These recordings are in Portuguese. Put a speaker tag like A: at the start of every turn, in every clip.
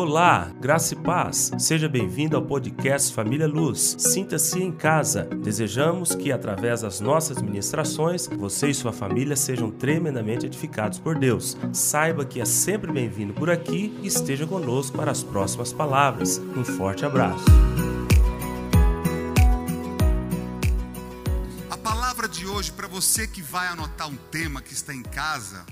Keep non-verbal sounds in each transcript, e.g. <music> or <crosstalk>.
A: Olá, graça e paz. Seja bem-vindo ao podcast Família Luz. Sinta-se em casa. Desejamos que, através das nossas ministrações, você e sua família sejam tremendamente edificados por Deus. Saiba que é sempre bem-vindo por aqui e esteja conosco para as próximas palavras. Um forte abraço.
B: A palavra de hoje, para você que vai anotar um tema que está em casa,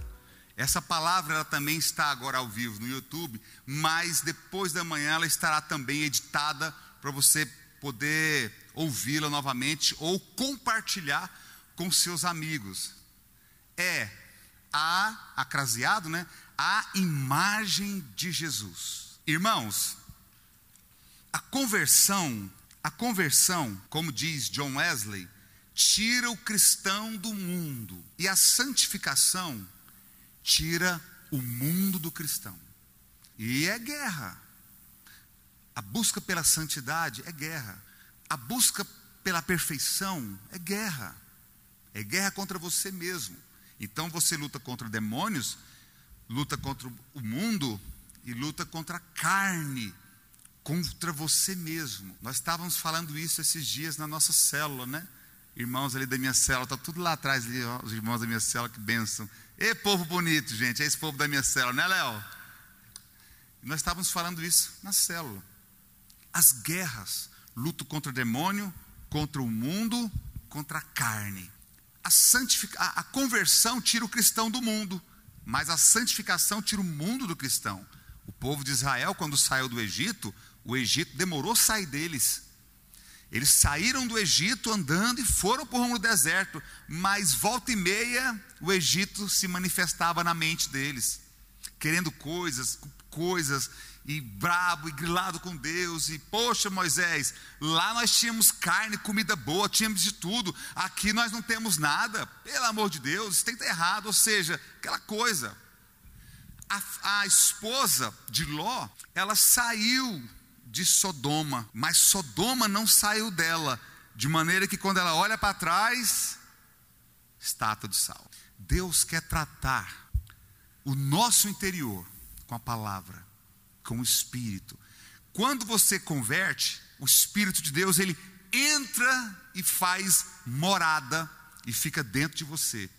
B: essa palavra ela também está agora ao vivo no YouTube, mas depois da manhã ela estará também editada para você poder ouvi-la novamente ou compartilhar com seus amigos. É a acraseado, né? A imagem de Jesus. Irmãos, a conversão, a conversão, como diz John Wesley, tira o cristão do mundo e a santificação tira o mundo do cristão. E é guerra. A busca pela santidade é guerra. A busca pela perfeição é guerra. É guerra contra você mesmo. Então você luta contra demônios, luta contra o mundo e luta contra a carne, contra você mesmo. Nós estávamos falando isso esses dias na nossa célula, né? Irmãos ali da minha célula, está tudo lá atrás, ali, ó, os irmãos da minha célula, que bênção. E povo bonito, gente, é esse povo da minha célula, né, Léo? Nós estávamos falando isso na célula. As guerras, luto contra o demônio, contra o mundo, contra a carne. A, santific... a, conversão tira o cristão do mundo, mas a santificação tira o mundo do cristão. O povo de Israel, quando saiu do Egito, o Egito demorou sair deles. Eles saíram do Egito andando e foram por do deserto, mas volta e meia o Egito se manifestava na mente deles, querendo coisas, coisas, e brabo e grilado com Deus, e poxa Moisés, lá nós tínhamos carne, comida boa, tínhamos de tudo, aqui nós não temos nada, pelo amor de Deus, isso tem que estar errado, ou seja, aquela coisa. A, a esposa de Ló, ela saiu de Sodoma, mas Sodoma não saiu dela, de maneira que quando ela olha para trás, estátua de sal. Deus quer tratar o nosso interior com a palavra, com o espírito. Quando você converte, o espírito de Deus, ele entra e faz morada e fica dentro de você.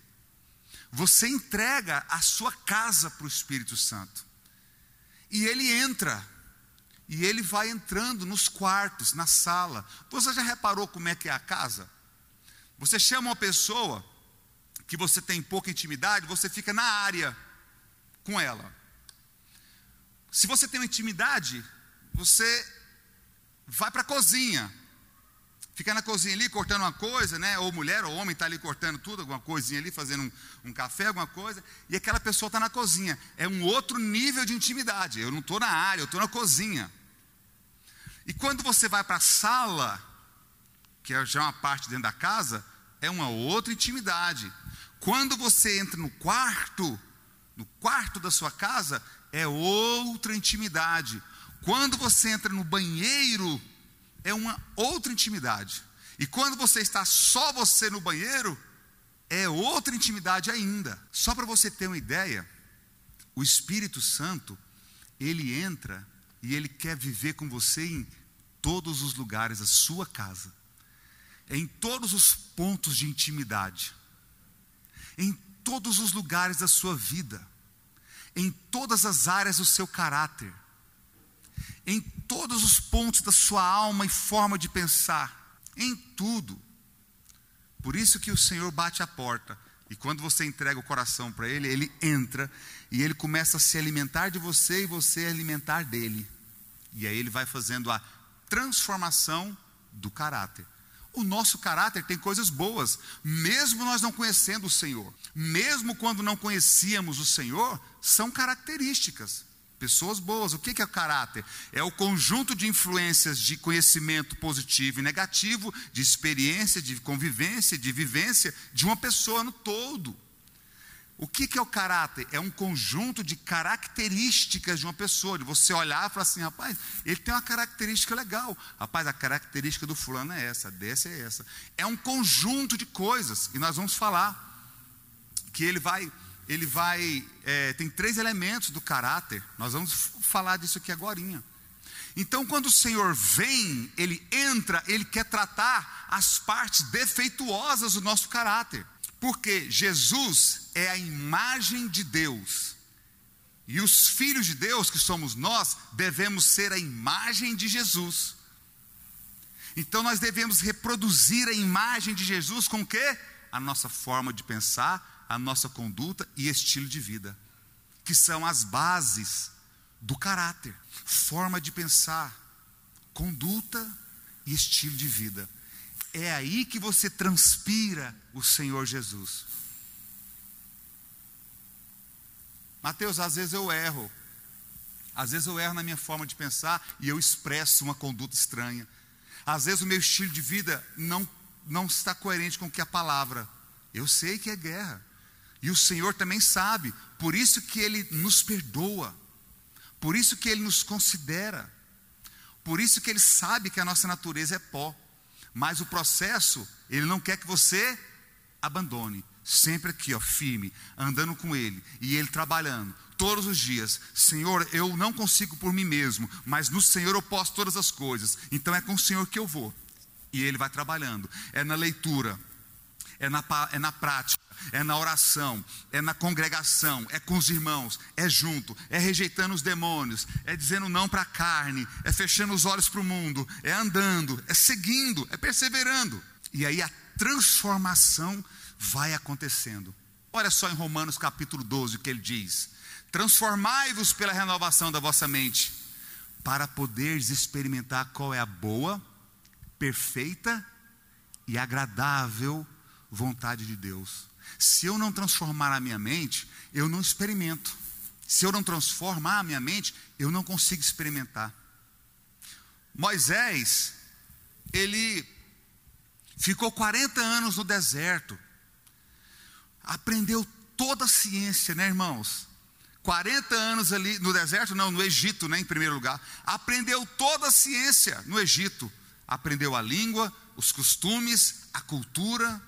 B: Você entrega a sua casa para o Espírito Santo. E ele entra e ele vai entrando nos quartos, na sala. Você já reparou como é que é a casa? Você chama uma pessoa que você tem pouca intimidade, você fica na área com ela. Se você tem uma intimidade, você vai para a cozinha. Fica na cozinha ali cortando uma coisa, né? Ou mulher ou homem está ali cortando tudo, alguma coisinha ali, fazendo um, um café, alguma coisa, e aquela pessoa está na cozinha. É um outro nível de intimidade. Eu não estou na área, eu estou na cozinha. E quando você vai para a sala, que é já uma parte dentro da casa, é uma outra intimidade. Quando você entra no quarto, no quarto da sua casa, é outra intimidade. Quando você entra no banheiro, é uma outra intimidade. E quando você está só você no banheiro, é outra intimidade ainda. Só para você ter uma ideia, o Espírito Santo, ele entra e Ele quer viver com você em todos os lugares da sua casa, em todos os pontos de intimidade, em todos os lugares da sua vida, em todas as áreas do seu caráter, em todos os pontos da sua alma e forma de pensar, em tudo. Por isso que o Senhor bate a porta. E quando você entrega o coração para Ele, Ele entra e Ele começa a se alimentar de você e você alimentar dele. E aí ele vai fazendo a transformação do caráter. O nosso caráter tem coisas boas, mesmo nós não conhecendo o Senhor, mesmo quando não conhecíamos o Senhor, são características. Pessoas boas, o que é o caráter? É o conjunto de influências de conhecimento positivo e negativo, de experiência, de convivência, de vivência de uma pessoa no todo. O que, é o caráter? É um conjunto de características de uma pessoa. De você olhar e falar assim, rapaz, ele tem uma característica legal. Rapaz, a característica do fulano é essa, dessa é essa. É um conjunto de coisas. E nós vamos falar que ele vai ele vai. É, tem três elementos do caráter. Nós vamos falar disso aqui agora. Então, quando o Senhor vem, ele entra, ele quer tratar as partes defeituosas do nosso caráter. Porque Jesus é a imagem de Deus. E os filhos de Deus, que somos nós, devemos ser a imagem de Jesus. Então nós devemos reproduzir a imagem de Jesus com o quê? A nossa forma de pensar, a nossa conduta e estilo de vida, que são as bases do caráter, forma de pensar, conduta e estilo de vida. É aí que você transpira o Senhor Jesus. Mateus, às vezes eu erro. Às vezes eu erro na minha forma de pensar e eu expresso uma conduta estranha. Às vezes o meu estilo de vida não, não está coerente com o que a palavra. Eu sei que é guerra. E o Senhor também sabe. Por isso que Ele nos perdoa. Por isso que Ele nos considera. Por isso que Ele sabe que a nossa natureza é pó. Mas o processo, Ele não quer que você abandone. Sempre aqui, ó, firme, andando com Ele e Ele trabalhando todos os dias. Senhor, eu não consigo por mim mesmo, mas no Senhor eu posso todas as coisas. Então é com o Senhor que eu vou. E Ele vai trabalhando. É na leitura, é na, é na prática, é na oração, é na congregação, é com os irmãos, é junto, é rejeitando os demônios, é dizendo não para a carne, é fechando os olhos para o mundo, é andando, é seguindo, é perseverando. E aí a transformação vai acontecendo. Olha só em Romanos capítulo 12 o que ele diz: Transformai-vos pela renovação da vossa mente, para poderes experimentar qual é a boa, perfeita e agradável vontade de Deus. Se eu não transformar a minha mente, eu não experimento. Se eu não transformar a minha mente, eu não consigo experimentar. Moisés, ele ficou 40 anos no deserto, aprendeu toda a ciência, né, irmãos? 40 anos ali no deserto, não, no Egito, né, em primeiro lugar. Aprendeu toda a ciência no Egito. Aprendeu a língua, os costumes, a cultura,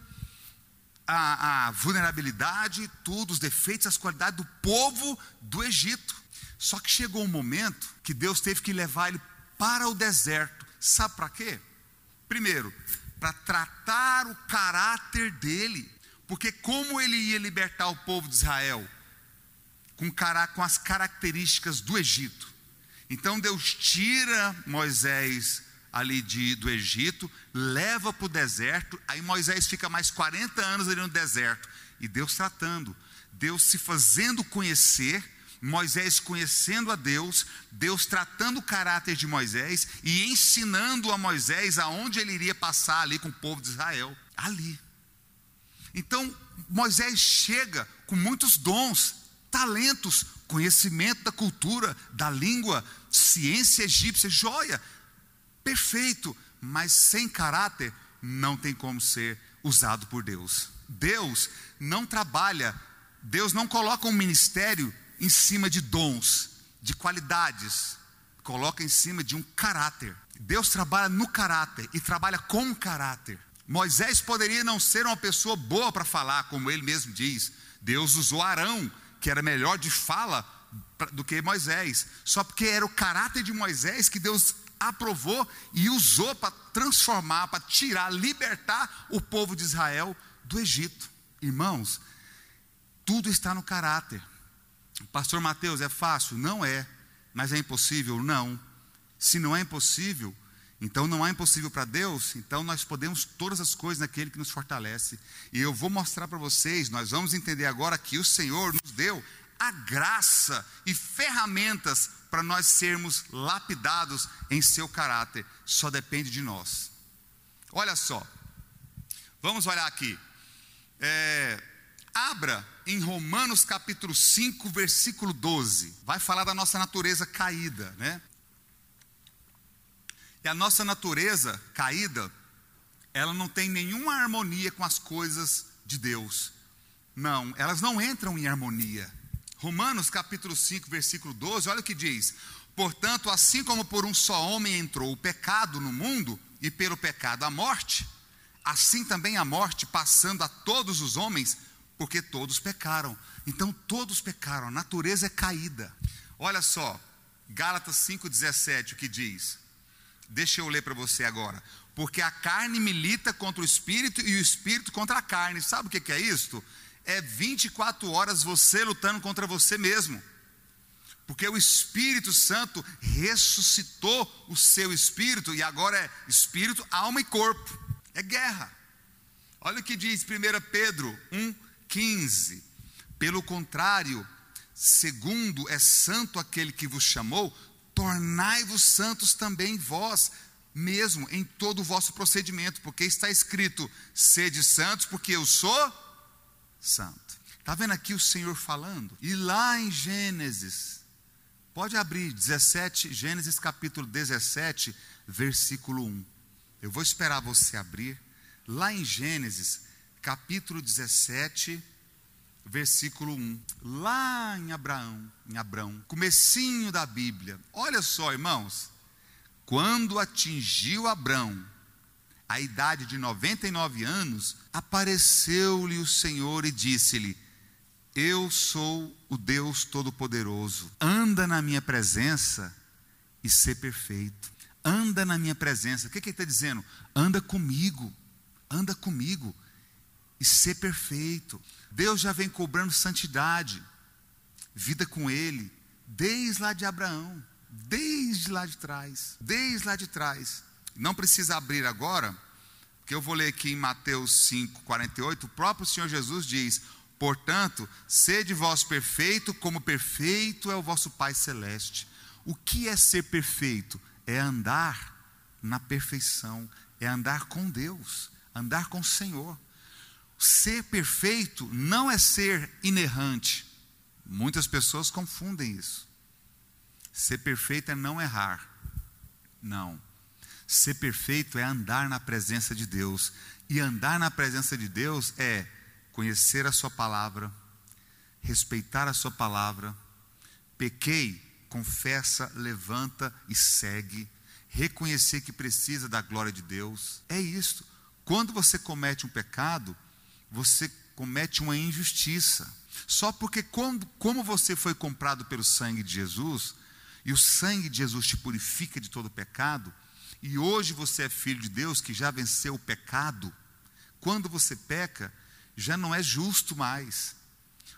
B: a, a vulnerabilidade, tudo, os defeitos, as qualidades do povo do Egito. Só que chegou um momento que Deus teve que levar ele para o deserto. Sabe para quê? Primeiro, para tratar o caráter dele. Porque como ele ia libertar o povo de Israel? Com, com as características do Egito. Então Deus tira Moisés ali de, do Egito, leva para o deserto, aí Moisés fica mais 40 anos ali no deserto, e Deus tratando, Deus se fazendo conhecer, Moisés conhecendo a Deus, Deus tratando o caráter de Moisés e ensinando a Moisés aonde ele iria passar ali com o povo de Israel, ali. Então, Moisés chega com muitos dons, talentos, conhecimento da cultura, da língua, ciência egípcia, joia, perfeito, mas sem caráter, não tem como ser usado por Deus. Deus não trabalha, Deus não coloca um ministério em cima de dons, de qualidades, coloca em cima de um caráter. Deus trabalha no caráter e trabalha com caráter. Moisés poderia não ser uma pessoa boa para falar, como ele mesmo diz. Deus usou Arão, que era melhor de fala do que Moisés. Só porque era o caráter de Moisés que Deus aprovou e usou para transformar, para tirar, libertar o povo de Israel do Egito. Irmãos, tudo está no caráter. Pastor Mateus, é fácil? Não é. Mas é impossível? Não. Se não é impossível, então não é impossível para Deus, então nós podemos todas as coisas naquele que nos fortalece. E eu vou mostrar para vocês, nós vamos entender agora que o Senhor nos deu a graça e ferramentas para nós sermos lapidados em seu caráter. Só depende de nós. Olha só, vamos olhar aqui. É, abra em Romanos capítulo 5, versículo 12. Vai falar da nossa natureza caída, né? E a nossa natureza caída, ela não tem nenhuma harmonia com as coisas de Deus. Não, elas não entram em harmonia. Romanos capítulo 5, versículo 12, olha o que diz: Portanto, assim como por um só homem entrou o pecado no mundo, e pelo pecado a morte, assim também a morte passando a todos os homens, porque todos pecaram. Então todos pecaram, a natureza é caída. Olha só, Gálatas 5,17, o que diz? Deixa eu ler para você agora. Porque a carne milita contra o espírito e o espírito contra a carne. Sabe o que é isto? É 24 horas você lutando contra você mesmo. Porque o Espírito Santo ressuscitou o seu espírito e agora é espírito, alma e corpo. É guerra. Olha o que diz 1 Pedro 1,15. Pelo contrário, segundo é santo aquele que vos chamou, tornai-vos santos também vós, mesmo em todo o vosso procedimento, porque está escrito: sede santos, porque eu sou santo. Está vendo aqui o Senhor falando? E lá em Gênesis, pode abrir 17, Gênesis capítulo 17, versículo 1. Eu vou esperar você abrir. Lá em Gênesis, capítulo 17, versículo 1. Lá em Abraão, em Abraão, comecinho da Bíblia. Olha só, irmãos. Quando atingiu Abraão a idade de 99 anos, apareceu-lhe o Senhor e disse-lhe: Eu sou o Deus Todo-Poderoso. Anda na minha presença e ser perfeito. Anda na minha presença. O que, que ele está dizendo? Anda comigo. Anda comigo e ser perfeito. Deus já vem cobrando santidade, vida com Ele, desde lá de Abraão, desde lá de trás, desde lá de trás. Não precisa abrir agora, porque eu vou ler aqui em Mateus 5, 48, o próprio Senhor Jesus diz: Portanto, sede vós perfeito, como perfeito é o vosso Pai Celeste. O que é ser perfeito? É andar na perfeição, é andar com Deus, andar com o Senhor. Ser perfeito não é ser inerrante. Muitas pessoas confundem isso. Ser perfeito é não errar. Não. Ser perfeito é andar na presença de Deus. E andar na presença de Deus é conhecer a Sua palavra, respeitar a Sua palavra. Pequei, confessa, levanta e segue. Reconhecer que precisa da glória de Deus. É isso. Quando você comete um pecado, você comete uma injustiça. Só porque, quando, como você foi comprado pelo sangue de Jesus, e o sangue de Jesus te purifica de todo pecado, e hoje você é filho de Deus que já venceu o pecado, quando você peca, já não é justo mais,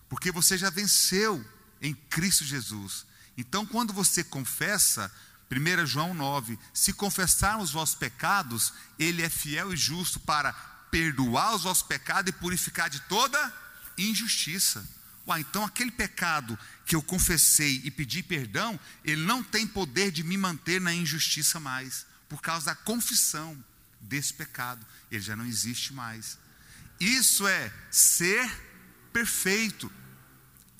B: porque você já venceu em Cristo Jesus. Então, quando você confessa, 1 João 9: se confessarmos os vossos pecados, Ele é fiel e justo para perdoar os vossos pecados e purificar de toda injustiça. Uai, então aquele pecado que eu confessei e pedi perdão, ele não tem poder de me manter na injustiça mais, por causa da confissão desse pecado, ele já não existe mais. Isso é ser perfeito,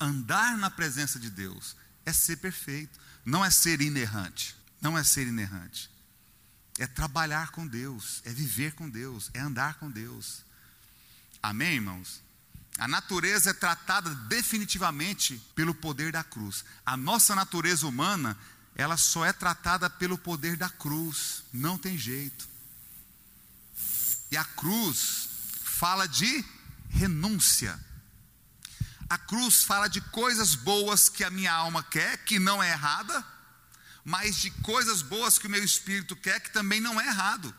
B: andar na presença de Deus, é ser perfeito, não é ser inerrante, não é ser inerrante é trabalhar com Deus, é viver com Deus, é andar com Deus. Amém, irmãos? A natureza é tratada definitivamente pelo poder da cruz. A nossa natureza humana, ela só é tratada pelo poder da cruz, não tem jeito. E a cruz fala de renúncia. A cruz fala de coisas boas que a minha alma quer, que não é errada, mas de coisas boas que o meu espírito quer, que também não é errado.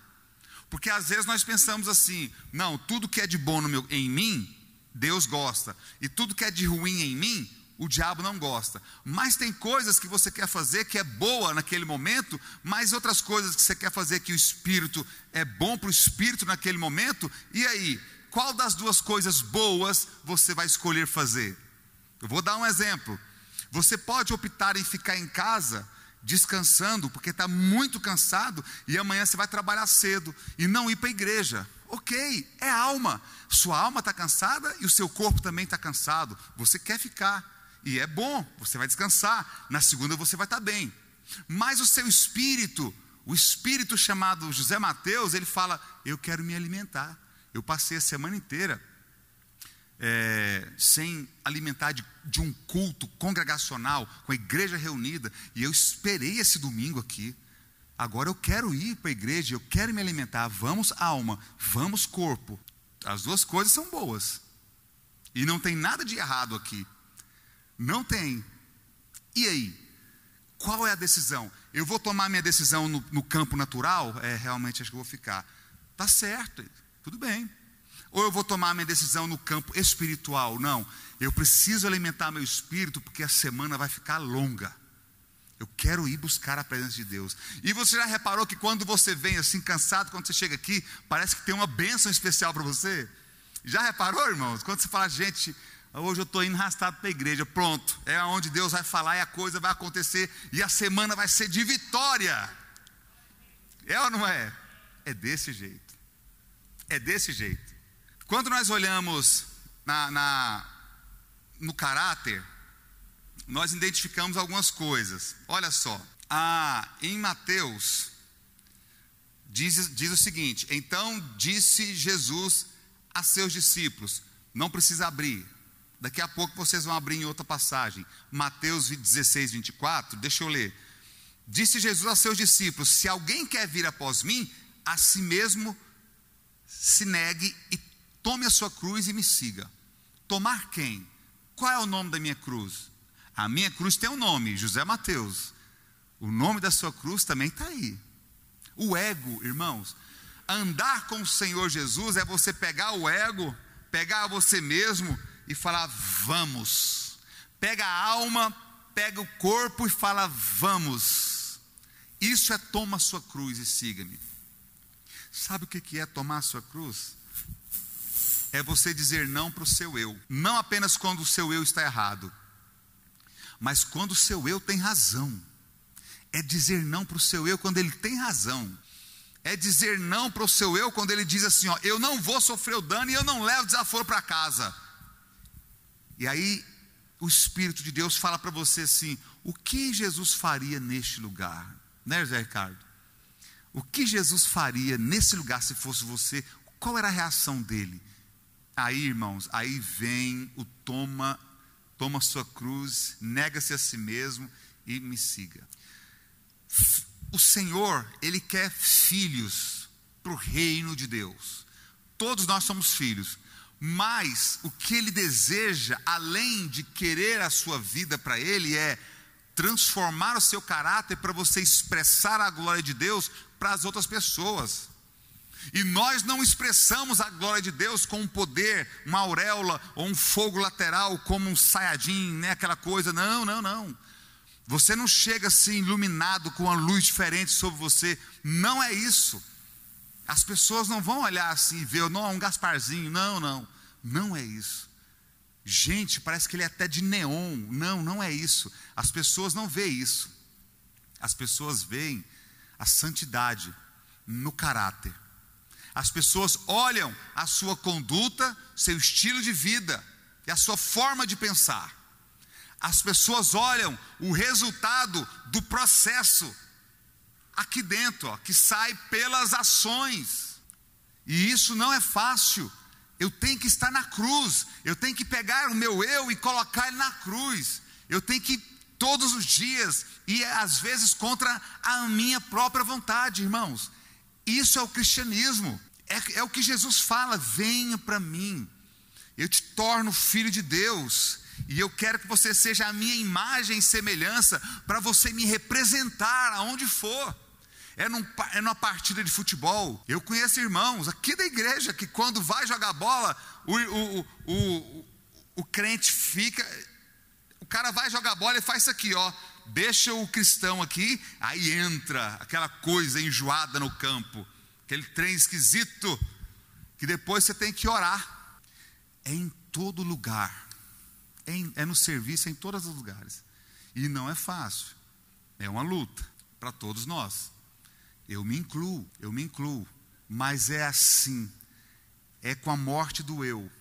B: Porque às vezes nós pensamos assim: não, tudo que é de bom meu, em mim, Deus gosta, e tudo que é de ruim em mim, o diabo não gosta. Mas tem coisas que você quer fazer que é boa naquele momento, mas outras coisas que você quer fazer que o espírito é bom para o espírito naquele momento, e aí, qual das duas coisas boas você vai escolher fazer? Eu vou dar um exemplo. Você pode optar em ficar em casa descansando, porque está muito cansado e amanhã você vai trabalhar cedo e não ir para a igreja. Ok, é alma. Sua alma está cansada e o seu corpo também está cansado. Você quer ficar e é bom, você vai descansar. Na segunda você vai estar tá bem. Mas o seu espírito, o espírito chamado José Mateus, ele fala: Eu quero me alimentar. Eu passei a semana inteira é, sem alimentar de, de um culto congregacional, com a igreja reunida, e eu esperei esse domingo aqui. Agora eu quero ir para a igreja, eu quero me alimentar. Vamos alma, vamos corpo. As duas coisas são boas. E não tem nada de errado aqui. Não tem. E aí? Qual é a decisão? Eu vou tomar minha decisão no, no campo natural? É, realmente acho que vou ficar. Tá certo, tudo bem. Ou eu vou tomar minha decisão no campo espiritual? Não. Eu preciso alimentar meu espírito porque a semana vai ficar longa. Eu quero ir buscar a presença de Deus. E você já reparou que quando você vem assim cansado, quando você chega aqui, parece que tem uma bênção especial para você? Já reparou, irmãos? Quando você fala, gente, hoje eu estou indo arrastado para a igreja, pronto, é onde Deus vai falar e a coisa vai acontecer e a semana vai ser de vitória. É ou não é? É desse jeito. É desse jeito. Quando nós olhamos na, na no caráter, nós identificamos algumas coisas. Olha só, ah, em Mateus, diz, diz o seguinte: Então disse Jesus a seus discípulos: Não precisa abrir. Daqui a pouco vocês vão abrir em outra passagem. Mateus 16, 24. Deixa eu ler. Disse Jesus a seus discípulos: Se alguém quer vir após mim, a si mesmo se negue e tome a sua cruz e me siga. Tomar quem? Qual é o nome da minha cruz? A minha cruz tem um nome, José Mateus. O nome da sua cruz também está aí. O ego, irmãos, Andar com o Senhor Jesus é você pegar o ego, pegar você mesmo e falar vamos. Pega a alma, pega o corpo e fala vamos. Isso é toma a sua cruz e siga-me. Sabe o que é tomar a sua cruz? É você dizer não para o seu eu. Não apenas quando o seu eu está errado, mas quando o seu eu tem razão. É dizer não para o seu eu quando ele tem razão é dizer não para o seu eu quando ele diz assim: ó, eu não vou sofrer o dano e eu não levo desaforo para casa. E aí o Espírito de Deus fala para você assim: o que Jesus faria neste lugar? Né, José Ricardo? O que Jesus faria nesse lugar se fosse você? Qual era a reação dele? Aí, irmãos, aí vem o toma, toma sua cruz, nega-se a si mesmo e me siga o Senhor, Ele quer filhos para o reino de Deus. Todos nós somos filhos, mas o que Ele deseja, além de querer a sua vida para Ele, é transformar o seu caráter para você expressar a glória de Deus para as outras pessoas. E nós não expressamos a glória de Deus com um poder, uma auréola ou um fogo lateral, como um saiadinho, né, aquela coisa. Não, não, não. Você não chega assim iluminado com uma luz diferente sobre você. Não é isso. As pessoas não vão olhar assim e ver, não, um Gasparzinho. Não, não. Não é isso. Gente, parece que ele é até de neon. Não, não é isso. As pessoas não veem isso. As pessoas veem a santidade no caráter. As pessoas olham a sua conduta, seu estilo de vida e a sua forma de pensar as pessoas olham o resultado do processo aqui dentro, ó, que sai pelas ações. E isso não é fácil. Eu tenho que estar na cruz, eu tenho que pegar o meu eu e colocar ele na cruz. Eu tenho que todos os dias e às vezes contra a minha própria vontade, irmãos. Isso é o cristianismo. É, é o que Jesus fala: venha para mim, eu te torno filho de Deus. E eu quero que você seja a minha imagem e semelhança para você me representar aonde for. É, num, é numa partida de futebol. Eu conheço irmãos aqui da igreja que quando vai jogar bola, o, o, o, o, crente fica. O cara vai jogar bola e faz isso aqui, ó. Deixa o cristão aqui, aí entra aquela coisa enjoada no campo, aquele trem esquisito, que depois você tem que orar. É em todo lugar é, é no serviço, é em todos os lugares. E não é fácil. É uma luta para todos nós. Eu me incluo, eu me incluo. Mas é assim. É com a morte do eu.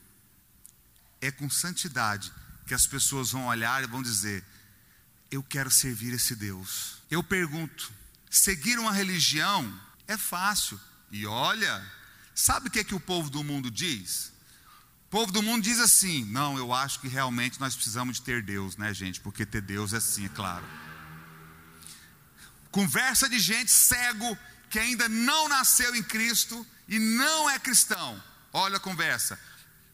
B: É com santidade que as pessoas vão olhar e vão dizer: Eu quero servir esse Deus. Eu pergunto: seguir uma religião é fácil. E olha, sabe o que, é que o povo do mundo diz? povo do mundo diz assim: não, eu acho que realmente nós precisamos de ter Deus, né, gente? Porque ter Deus é sim, é claro. Conversa de gente cego que ainda não nasceu em Cristo e não é cristão. Olha a conversa.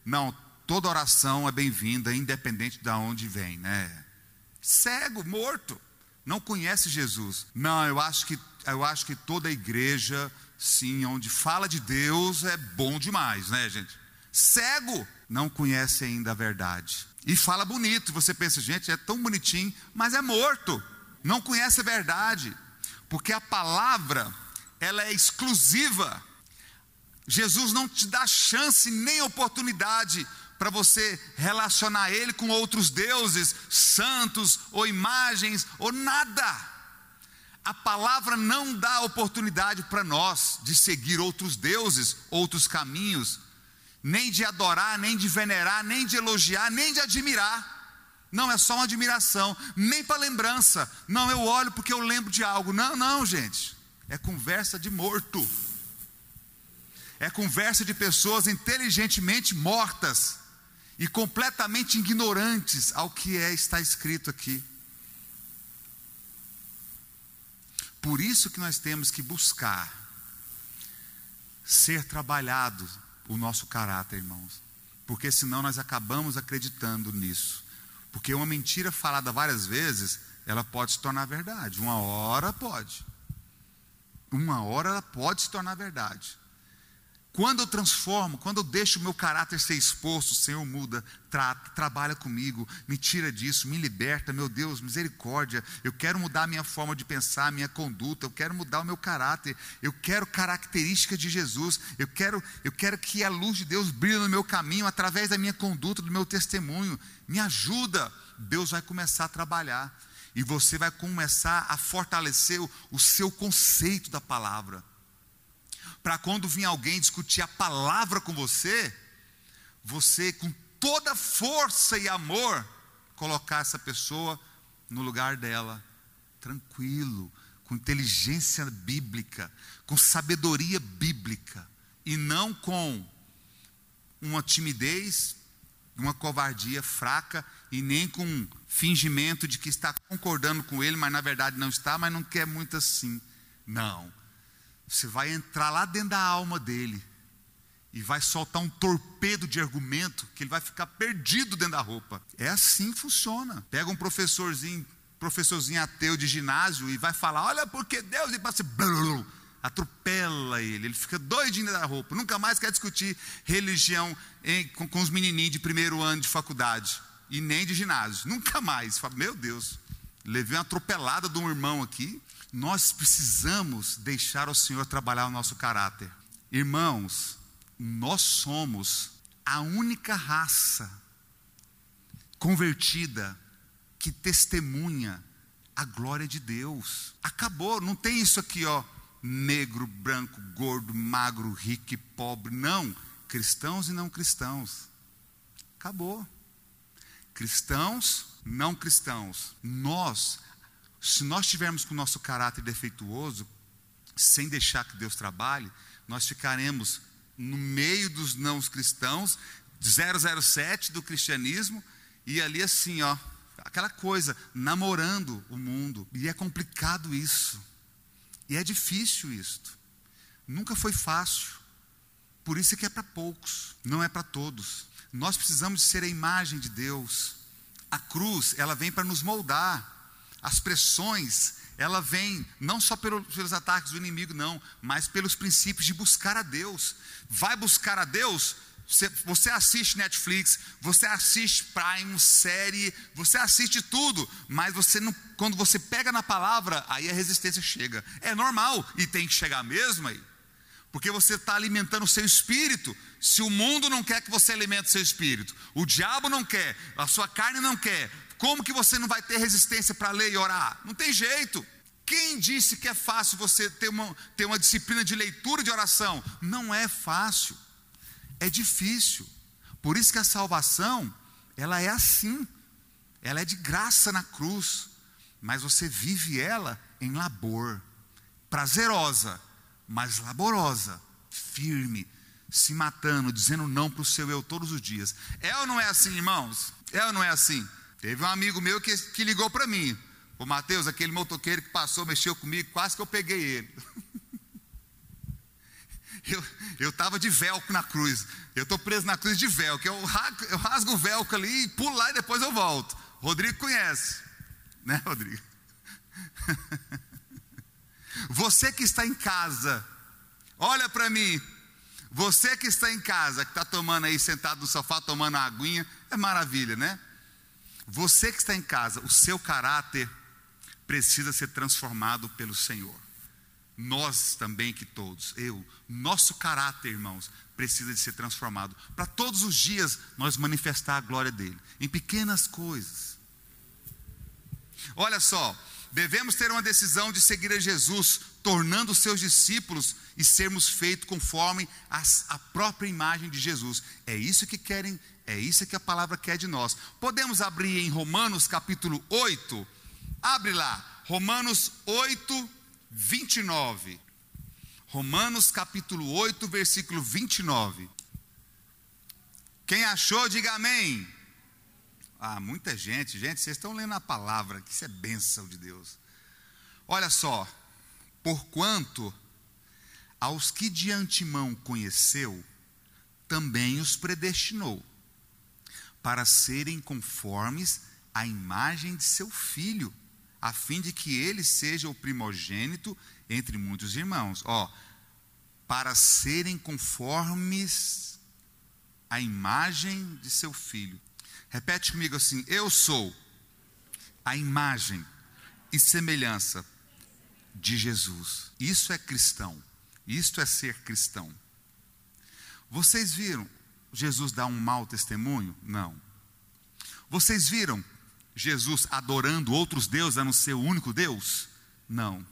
B: Não, toda oração é bem-vinda, independente de onde vem, né? Cego, morto, não conhece Jesus. Não, eu acho que eu acho que toda igreja, sim, onde fala de Deus é bom demais, né, gente? Cego, não conhece ainda a verdade. E fala bonito, você pensa, gente, é tão bonitinho, mas é morto. Não conhece a verdade. Porque a palavra, ela é exclusiva. Jesus não te dá chance nem oportunidade para você relacionar ele com outros deuses, santos ou imagens ou nada. A palavra não dá oportunidade para nós de seguir outros deuses, outros caminhos, nem de adorar, nem de venerar, nem de elogiar, nem de admirar. Não é só uma admiração, nem para lembrança. Não, eu olho porque eu lembro de algo. Não, não, gente. É conversa de morto. É conversa de pessoas inteligentemente mortas e completamente ignorantes ao que é está escrito aqui. Por isso que nós temos que buscar ser trabalhado o nosso caráter, irmãos. Porque senão nós acabamos acreditando nisso. Porque uma mentira falada várias vezes, ela pode se tornar verdade. Uma hora pode. Uma hora ela pode se tornar verdade. Quando eu transformo, quando eu deixo o meu caráter ser exposto, o Senhor muda, trata, trabalha comigo, me tira disso, me liberta, meu Deus, misericórdia. Eu quero mudar a minha forma de pensar, a minha conduta, eu quero mudar o meu caráter, eu quero característica de Jesus, eu quero, eu quero que a luz de Deus brilhe no meu caminho através da minha conduta, do meu testemunho. Me ajuda. Deus vai começar a trabalhar e você vai começar a fortalecer o, o seu conceito da palavra para quando vir alguém discutir a palavra com você, você com toda força e amor colocar essa pessoa no lugar dela, tranquilo, com inteligência bíblica, com sabedoria bíblica, e não com uma timidez, uma covardia fraca e nem com fingimento de que está concordando com ele, mas na verdade não está, mas não quer muito assim. Não. Você vai entrar lá dentro da alma dele e vai soltar um torpedo de argumento que ele vai ficar perdido dentro da roupa. É assim que funciona. Pega um professorzinho, professorzinho ateu de ginásio e vai falar: "Olha porque Deus e passa atropela ele, ele fica doidinho da roupa, nunca mais quer discutir religião em, com, com, os menininhos de primeiro ano de faculdade e nem de ginásio, nunca mais. Fala, meu Deus, levei uma atropelada de um irmão aqui, nós precisamos deixar o Senhor trabalhar o nosso caráter. Irmãos, nós somos a única raça convertida que testemunha a glória de Deus. Acabou, não tem isso aqui, ó, negro, branco, gordo, magro, rico e pobre. Não, cristãos e não cristãos. Acabou. Cristãos, não cristãos. Nós se nós tivermos com o nosso caráter defeituoso, sem deixar que Deus trabalhe, nós ficaremos no meio dos não cristãos, 007 do cristianismo, e ali assim, ó, aquela coisa, namorando o mundo. E é complicado isso. E é difícil isto. Nunca foi fácil. Por isso é que é para poucos, não é para todos. Nós precisamos ser a imagem de Deus. A cruz, ela vem para nos moldar as pressões, ela vem não só pelos ataques do inimigo, não, mas pelos princípios de buscar a Deus. Vai buscar a Deus, você, você assiste Netflix, você assiste Prime, série, você assiste tudo, mas você não, quando você pega na palavra, aí a resistência chega. É normal e tem que chegar mesmo aí. Porque você está alimentando o seu espírito. Se o mundo não quer que você alimente o seu espírito, o diabo não quer, a sua carne não quer, como que você não vai ter resistência para ler e orar? Não tem jeito. Quem disse que é fácil você ter uma, ter uma disciplina de leitura de oração? Não é fácil. É difícil. Por isso que a salvação, ela é assim. Ela é de graça na cruz. Mas você vive ela em labor. Prazerosa, mas laborosa, firme, se matando, dizendo não para o seu eu todos os dias. É ou não é assim, irmãos? É ou não é assim? Teve um amigo meu que, que ligou para mim. O Mateus, aquele motoqueiro que passou, mexeu comigo, quase que eu peguei ele. <laughs> Eu estava de velcro na cruz. Eu estou preso na cruz de velcro. Eu eu rasgo o velcro ali, pulo lá e depois eu volto. Rodrigo conhece. Né, Rodrigo? <laughs> Você que está em casa, olha para mim. Você que está em casa, que está tomando aí, sentado no sofá, tomando uma aguinha, é maravilha, né? Você que está em casa, o seu caráter precisa ser transformado pelo Senhor. Nós também que todos, eu, nosso caráter, irmãos, precisa de ser transformado. Para todos os dias nós manifestar a glória dele, em pequenas coisas. Olha só, devemos ter uma decisão de seguir a Jesus, tornando seus discípulos e sermos feitos conforme as, a própria imagem de Jesus. É isso que querem, é isso que a palavra quer de nós. Podemos abrir em Romanos capítulo 8. Abre lá, Romanos 8, 29. Romanos capítulo 8, versículo 29. Quem achou, diga amém. Ah, muita gente, gente, vocês estão lendo a palavra, que isso é bênção de Deus. Olha só, porquanto aos que de antemão conheceu, também os predestinou, para serem conformes à imagem de seu filho, a fim de que ele seja o primogênito entre muitos irmãos. Ó, para serem conformes à imagem de seu filho. Repete comigo assim: Eu sou a imagem e semelhança de Jesus. Isso é cristão. Isto é ser cristão. Vocês viram Jesus dar um mau testemunho? Não. Vocês viram Jesus adorando outros deuses a não ser o único Deus? Não.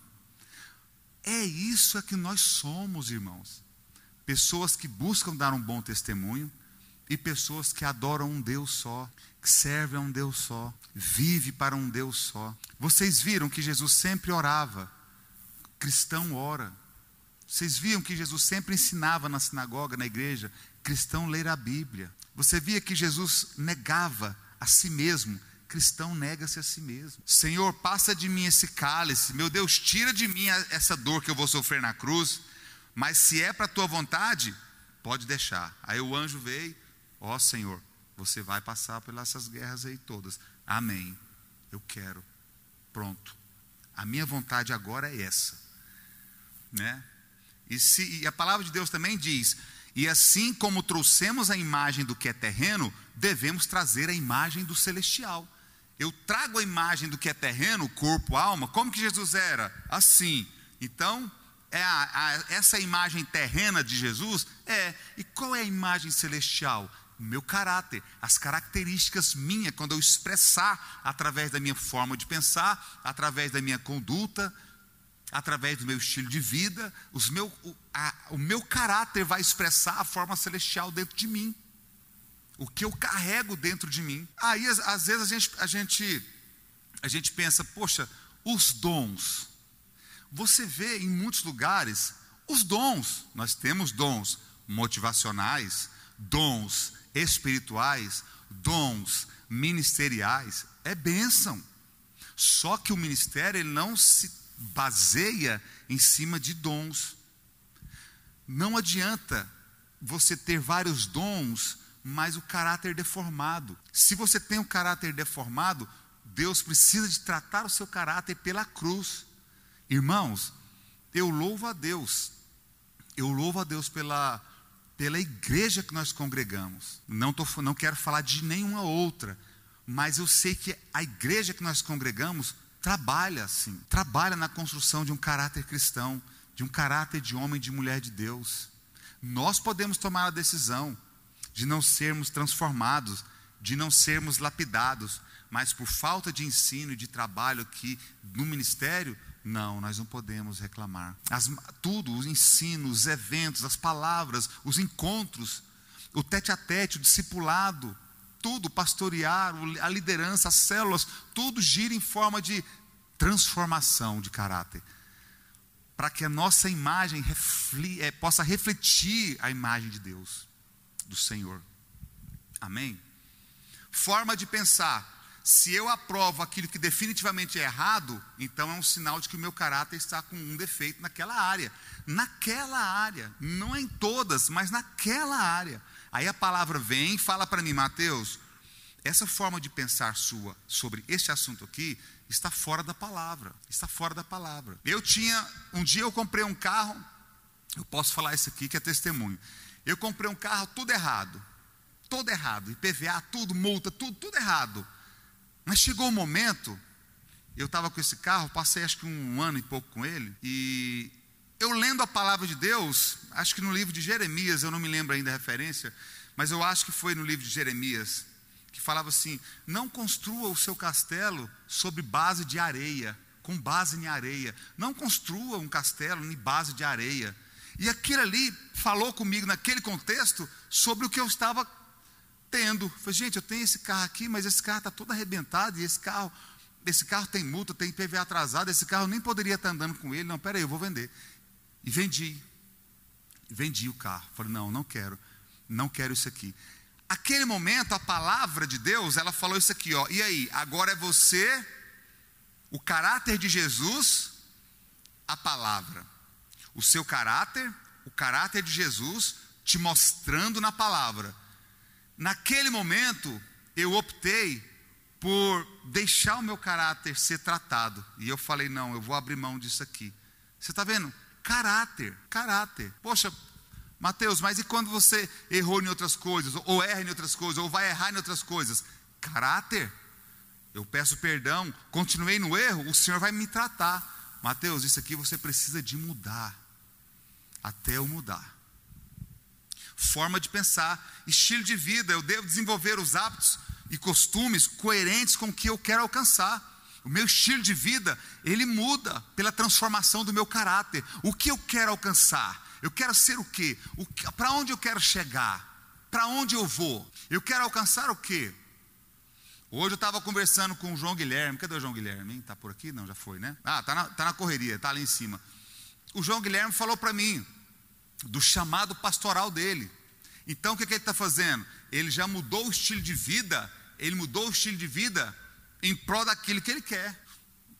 B: É isso é que nós somos, irmãos. Pessoas que buscam dar um bom testemunho, e pessoas que adoram um Deus só, que servem a um Deus só, vive para um Deus só. Vocês viram que Jesus sempre orava. Cristão ora. Vocês viam que Jesus sempre ensinava na sinagoga, na igreja, cristão ler a Bíblia. Você via que Jesus negava a si mesmo. Cristão nega-se a si mesmo. Senhor, passa de mim esse cálice. Meu Deus, tira de mim essa dor que eu vou sofrer na cruz. Mas se é para a tua vontade, pode deixar. Aí o anjo veio Ó oh, Senhor, você vai passar pelas essas guerras aí todas. Amém. Eu quero. Pronto. A minha vontade agora é essa. Né? E, se, e a palavra de Deus também diz: e assim como trouxemos a imagem do que é terreno, devemos trazer a imagem do celestial. Eu trago a imagem do que é terreno, corpo, alma. Como que Jesus era? Assim. Então, é a, a, essa imagem terrena de Jesus? É. E qual é a imagem celestial? meu caráter, as características minhas, quando eu expressar através da minha forma de pensar, através da minha conduta, através do meu estilo de vida, meu, o, a, o meu caráter vai expressar a forma celestial dentro de mim. O que eu carrego dentro de mim. Aí, às, às vezes, a gente, a, gente, a gente pensa, poxa, os dons. Você vê em muitos lugares os dons. Nós temos dons motivacionais, dons espirituais, dons ministeriais, é bênção. Só que o ministério ele não se baseia em cima de dons. Não adianta você ter vários dons, mas o caráter deformado. Se você tem o um caráter deformado, Deus precisa de tratar o seu caráter pela cruz. Irmãos, eu louvo a Deus. Eu louvo a Deus pela pela igreja que nós congregamos. Não, tô, não quero falar de nenhuma outra, mas eu sei que a igreja que nós congregamos trabalha assim, trabalha na construção de um caráter cristão, de um caráter de homem e de mulher de Deus. Nós podemos tomar a decisão de não sermos transformados, de não sermos lapidados, mas por falta de ensino e de trabalho aqui no ministério, não, nós não podemos reclamar. As, tudo, os ensinos, os eventos, as palavras, os encontros, o tete a tete, o discipulado, tudo, pastorear, a liderança, as células, tudo gira em forma de transformação de caráter. Para que a nossa imagem refli, é, possa refletir a imagem de Deus, do Senhor. Amém? Forma de pensar. se eu aprovo aquilo que definitivamente é errado, então é um sinal de que o meu caráter está com um defeito naquela área. Naquela área, não em todas, mas naquela área. Aí a palavra vem e fala para mim, Mateus, essa forma de pensar sua sobre este assunto aqui está fora da palavra. Está fora da palavra. Eu tinha, um dia eu comprei um carro, eu posso falar isso aqui que é testemunho. Eu comprei um carro tudo errado. Todo errado. IPVA, tudo, multa, tudo, tudo errado. Mas chegou um momento, eu estava com esse carro, passei acho que um ano e pouco com ele, e eu lendo a palavra de Deus, acho que no livro de Jeremias, eu não me lembro ainda a referência, mas eu acho que foi no livro de Jeremias, que falava assim: não construa o seu castelo sobre base de areia, com base em areia. Não construa um castelo em base de areia. E aquilo ali falou comigo naquele contexto sobre o que eu estava tendo. Falei, gente, eu tenho esse carro aqui, mas esse carro está todo arrebentado, e esse carro, esse carro tem multa, tem PVA atrasado, esse carro nem poderia estar andando com ele. Não, peraí, eu vou vender. E vendi. Vendi o carro. Falei, não, não quero. Não quero isso aqui. Aquele momento, a palavra de Deus, ela falou isso aqui, ó. E aí, agora é você, o caráter de Jesus, a palavra. O seu caráter, o caráter de Jesus, te mostrando na palavra Naquele momento, eu optei por deixar o meu caráter ser tratado. E eu falei: não, eu vou abrir mão disso aqui. Você está vendo? Caráter, caráter. Poxa, Mateus, mas e quando você errou em outras coisas, ou erra em outras coisas, ou vai errar em outras coisas? Caráter. Eu peço perdão, continuei no erro, o Senhor vai me tratar. Mateus, isso aqui você precisa de mudar. Até eu mudar forma de pensar, estilo de vida. Eu devo desenvolver os hábitos e costumes coerentes com o que eu quero alcançar. O meu estilo de vida, ele muda pela transformação do meu caráter. O que eu quero alcançar? Eu quero ser o quê? O Para onde eu quero chegar? Para onde eu vou? Eu quero alcançar o quê? Hoje eu estava conversando com o João Guilherme. Cadê o João Guilherme? Está por aqui? Não, já foi, né? Ah, está na, tá na correria, está ali em cima. O João Guilherme falou para mim: do chamado pastoral dele. Então o que, que ele está fazendo? Ele já mudou o estilo de vida, ele mudou o estilo de vida em prol daquilo que ele quer.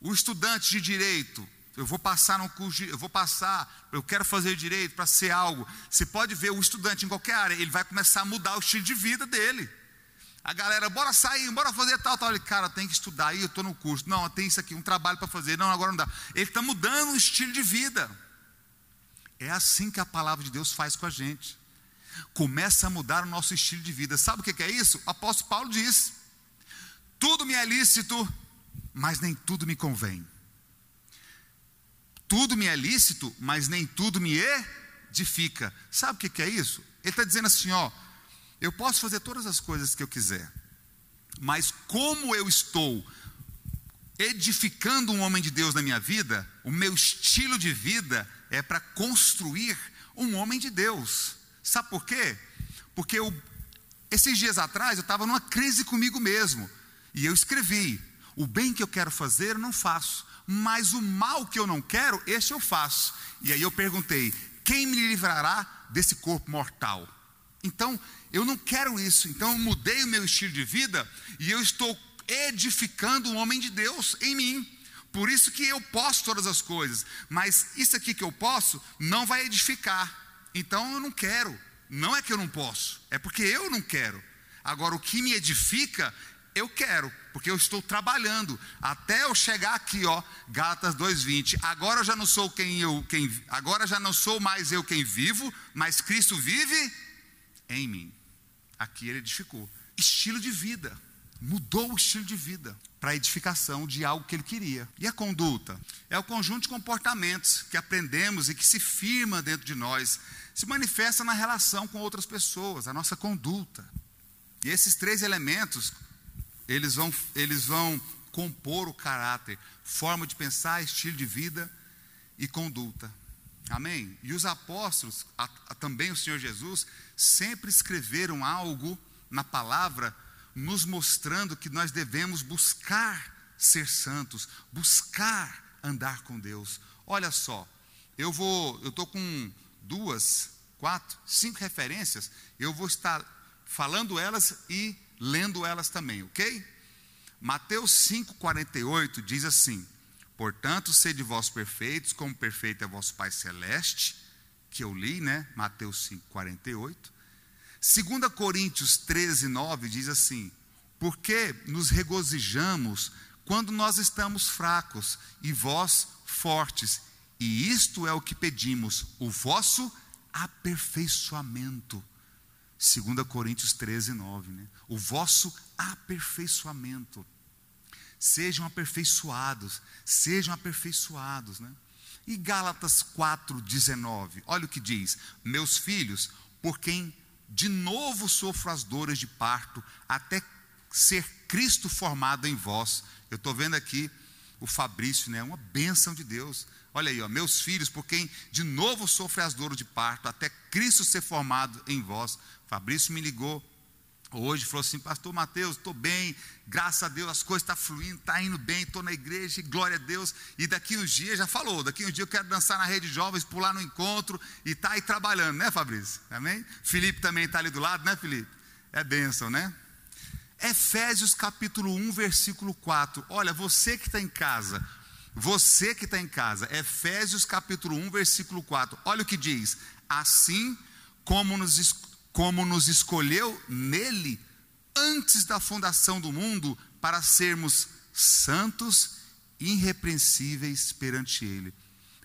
B: O estudante de direito, eu vou passar no curso, eu vou passar, eu quero fazer direito para ser algo. Você pode ver o estudante em qualquer área, ele vai começar a mudar o estilo de vida dele. A galera, bora sair, bora fazer tal, tal. Ele, cara, tem que estudar aí, eu estou no curso. Não, tem isso aqui, um trabalho para fazer. Não, agora não dá. Ele está mudando o estilo de vida. É assim que a palavra de Deus faz com a gente. Começa a mudar o nosso estilo de vida. Sabe o que é isso? O apóstolo Paulo diz: tudo me é lícito, mas nem tudo me convém. Tudo me é lícito, mas nem tudo me edifica. Sabe o que é isso? Ele está dizendo assim: ó, eu posso fazer todas as coisas que eu quiser, mas como eu estou edificando um homem de Deus na minha vida, o meu estilo de vida é para construir um homem de Deus. Sabe por quê? Porque eu, esses dias atrás eu estava numa crise comigo mesmo. E eu escrevi: o bem que eu quero fazer não faço, mas o mal que eu não quero, esse eu faço. E aí eu perguntei: quem me livrará desse corpo mortal? Então, eu não quero isso. Então, eu mudei o meu estilo de vida e eu estou edificando um homem de Deus em mim. Por isso que eu posso todas as coisas, mas isso aqui que eu posso não vai edificar. Então eu não quero. Não é que eu não posso, é porque eu não quero. Agora o que me edifica, eu quero, porque eu estou trabalhando até eu chegar aqui, ó, Gálatas 2:20. Agora já não sou quem eu quem agora já não sou mais eu quem vivo, mas Cristo vive em mim. Aqui ele edificou. Estilo de vida mudou o estilo de vida para a edificação de algo que ele queria. E a conduta? É o conjunto de comportamentos que aprendemos e que se firma dentro de nós, se manifesta na relação com outras pessoas, a nossa conduta. E esses três elementos, eles vão, eles vão compor o caráter, forma de pensar, estilo de vida e conduta. Amém? E os apóstolos, a, a, também o Senhor Jesus, sempre escreveram algo na palavra nos mostrando que nós devemos buscar ser santos, buscar andar com Deus. Olha só, eu vou, eu estou com duas, quatro, cinco referências, eu vou estar falando elas e lendo elas também, ok? Mateus 5,48 diz assim: Portanto, sede vós perfeitos, como perfeito é vosso Pai Celeste, que eu li, né? Mateus 5,48. 2 Coríntios 13, 9 diz assim: Porque nos regozijamos quando nós estamos fracos e vós fortes, e isto é o que pedimos, o vosso aperfeiçoamento. 2 Coríntios 13, 9, né? O vosso aperfeiçoamento. Sejam aperfeiçoados, sejam aperfeiçoados, né? E Gálatas 4, 19, olha o que diz: Meus filhos, por quem de novo sofro as dores de parto, até ser Cristo formado em vós. Eu estou vendo aqui o Fabrício, né? Uma bênção de Deus. Olha aí, ó, meus filhos, por quem de novo sofre as dores de parto, até Cristo ser formado em vós. Fabrício me ligou hoje, falou assim: Pastor Mateus, estou bem, graças a Deus, as coisas estão tá fluindo, está indo bem, estou na igreja, glória a Deus. E daqui uns dias, já falou, daqui uns dias eu quero dançar na rede jovens, pular no encontro e está aí trabalhando, né, Fabrício? Amém? Felipe também está ali do lado, né, Felipe? É bênção, né? Efésios capítulo 1, versículo 4. Olha, você que está em casa, você que está em casa, Efésios capítulo 1, versículo 4. Olha o que diz: Assim como nos, como nos escolheu nele antes da fundação do mundo para sermos santos, irrepreensíveis perante ele.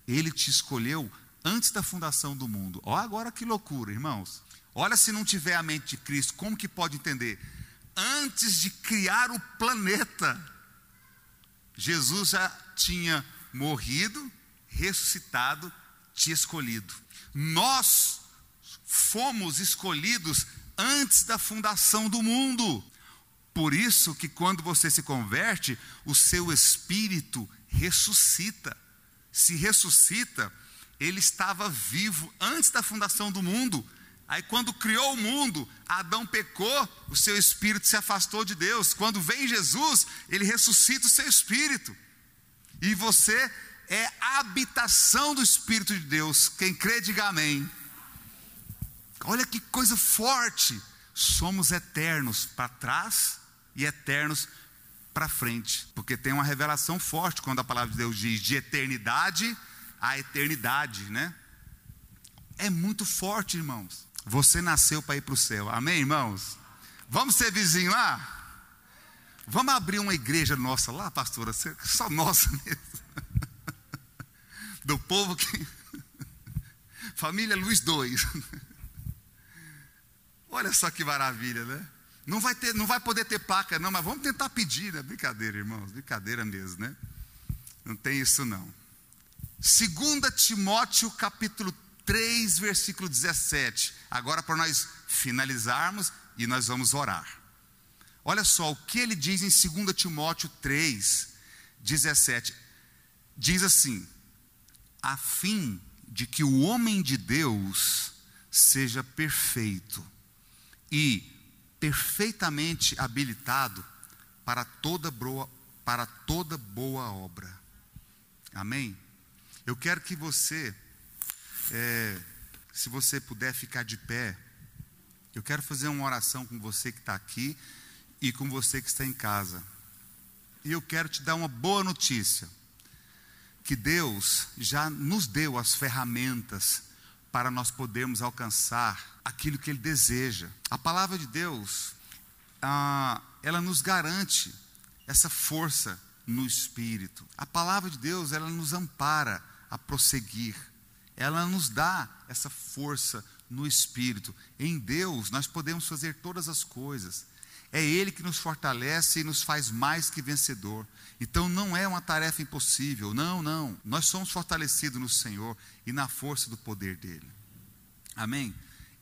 B: Ele te escolheu antes da fundação do mundo. Olha agora que loucura, irmãos. Olha se não tiver a mente de Cristo, como que pode entender? Antes de criar o planeta, Jesus já tinha morrido, ressuscitado, te escolhido. Nós fomos escolhidos antes da fundação do mundo. Por isso que quando você se converte, o seu espírito ressuscita. Se ressuscita, ele estava vivo antes da fundação do mundo. Aí, quando criou o mundo, Adão pecou, o seu espírito se afastou de Deus. Quando vem Jesus, ele ressuscita o seu espírito. E você é a habitação do Espírito de Deus. Quem crê, diga amém. Olha que coisa forte. Somos eternos para trás e eternos para frente. Porque tem uma revelação forte quando a palavra de Deus diz de eternidade a eternidade, né? É muito forte, irmãos. Você nasceu para ir para o céu. Amém, irmãos? Vamos ser vizinho lá? Vamos abrir uma igreja nossa lá, pastora? Só nossa mesmo. <laughs> Do povo que. <laughs> Família Luiz 2. <laughs> Olha só que maravilha, né? Não vai, ter, não vai poder ter placa, não, mas vamos tentar pedir, né? Brincadeira, irmãos, brincadeira mesmo, né? Não tem isso não. 2 Timóteo capítulo 3, versículo 17. Agora, para nós finalizarmos e nós vamos orar. Olha só o que ele diz em 2 Timóteo 3, 17. Diz assim: a fim de que o homem de Deus seja perfeito e perfeitamente habilitado para toda boa, para toda boa obra. Amém? Eu quero que você é, se você puder ficar de pé, eu quero fazer uma oração com você que está aqui e com você que está em casa. E eu quero te dar uma boa notícia: que Deus já nos deu as ferramentas para nós podermos alcançar aquilo que Ele deseja. A palavra de Deus, ah, ela nos garante essa força no espírito. A palavra de Deus, ela nos ampara a prosseguir ela nos dá essa força no espírito. Em Deus nós podemos fazer todas as coisas. É Ele que nos fortalece e nos faz mais que vencedor. Então não é uma tarefa impossível. Não, não. Nós somos fortalecidos no Senhor e na força do poder dele. Amém?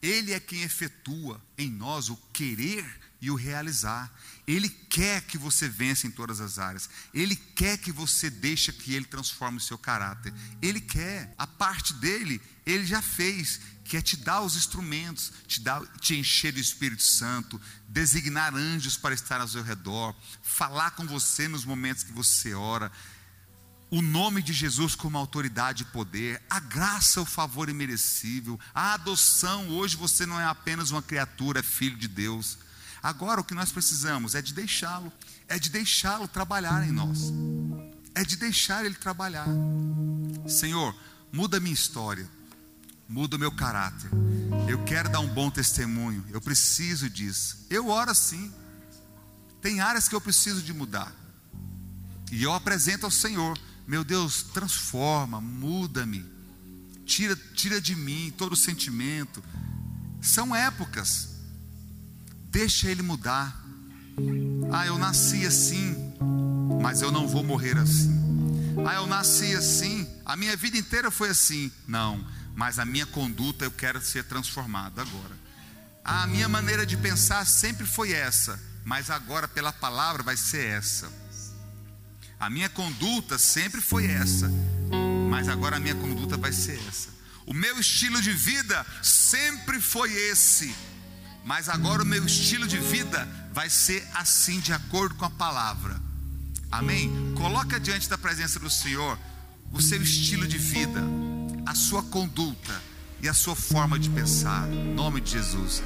B: Ele é quem efetua em nós o querer e o realizar. Ele quer que você vença em todas as áreas. Ele quer que você deixe que ele transforme o seu caráter. Ele quer. A parte dele, ele já fez, que é te dar os instrumentos, te dar, te encher do Espírito Santo, designar anjos para estar ao seu redor, falar com você nos momentos que você ora. O nome de Jesus como autoridade e poder, a graça, o favor imerecível, a adoção. Hoje você não é apenas uma criatura, é filho de Deus Agora o que nós precisamos é de deixá-lo, é de deixá-lo trabalhar em nós, é de deixar ele trabalhar. Senhor, muda minha história, muda o meu caráter. Eu quero dar um bom testemunho, eu preciso disso. Eu oro assim. Tem áreas que eu preciso de mudar. E eu apresento ao Senhor, meu Deus, transforma, muda-me. Tira, tira de mim todo o sentimento. São épocas. Deixa ele mudar. Ah, eu nasci assim, mas eu não vou morrer assim. Ah, eu nasci assim, a minha vida inteira foi assim. Não, mas a minha conduta eu quero ser transformado agora. A minha maneira de pensar sempre foi essa, mas agora pela palavra vai ser essa. A minha conduta sempre foi essa, mas agora a minha conduta vai ser essa. O meu estilo de vida sempre foi esse, mas agora o meu estilo de vida vai ser assim, de acordo com a palavra. Amém? Coloca diante da presença do Senhor o seu estilo de vida, a sua conduta e a sua forma de pensar. Em nome de Jesus.